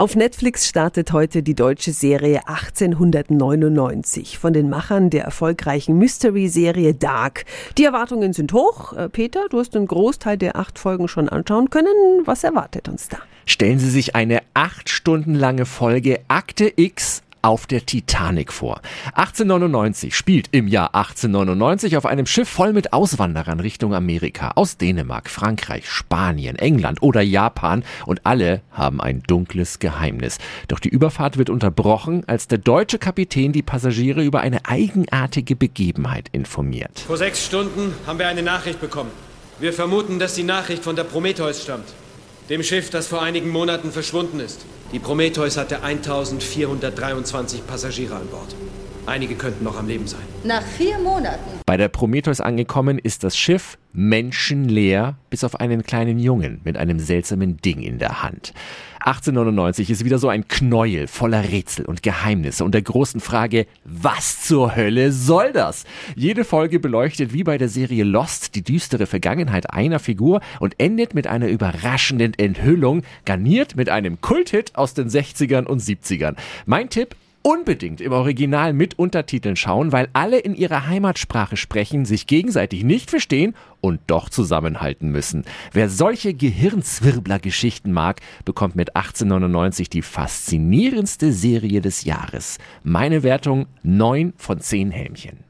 Auf Netflix startet heute die deutsche Serie 1899 von den Machern der erfolgreichen Mystery-Serie Dark. Die Erwartungen sind hoch. Äh, Peter, du hast einen Großteil der acht Folgen schon anschauen können. Was erwartet uns da? Stellen Sie sich eine acht Stunden lange Folge Akte X auf der Titanic vor. 1899 spielt im Jahr 1899 auf einem Schiff voll mit Auswanderern Richtung Amerika aus Dänemark, Frankreich, Spanien, England oder Japan und alle haben ein dunkles Geheimnis. Doch die Überfahrt wird unterbrochen, als der deutsche Kapitän die Passagiere über eine eigenartige Begebenheit informiert. Vor sechs Stunden haben wir eine Nachricht bekommen. Wir vermuten, dass die Nachricht von der Prometheus stammt. Dem Schiff, das vor einigen Monaten verschwunden ist. Die Prometheus hatte 1423 Passagiere an Bord. Einige könnten noch am Leben sein. Nach vier Monaten. Bei der Prometheus angekommen ist das Schiff menschenleer, bis auf einen kleinen Jungen mit einem seltsamen Ding in der Hand. 1899 ist wieder so ein Knäuel voller Rätsel und Geheimnisse und der großen Frage, was zur Hölle soll das? Jede Folge beleuchtet wie bei der Serie Lost die düstere Vergangenheit einer Figur und endet mit einer überraschenden Enthüllung, garniert mit einem Kulthit aus den 60ern und 70ern. Mein Tipp, unbedingt im Original mit Untertiteln schauen, weil alle in ihrer Heimatsprache sprechen, sich gegenseitig nicht verstehen und doch zusammenhalten müssen. Wer solche Gehirnzwirbler-Geschichten mag, bekommt mit 1899 die faszinierendste Serie des Jahres. Meine Wertung 9 von 10 Helmchen.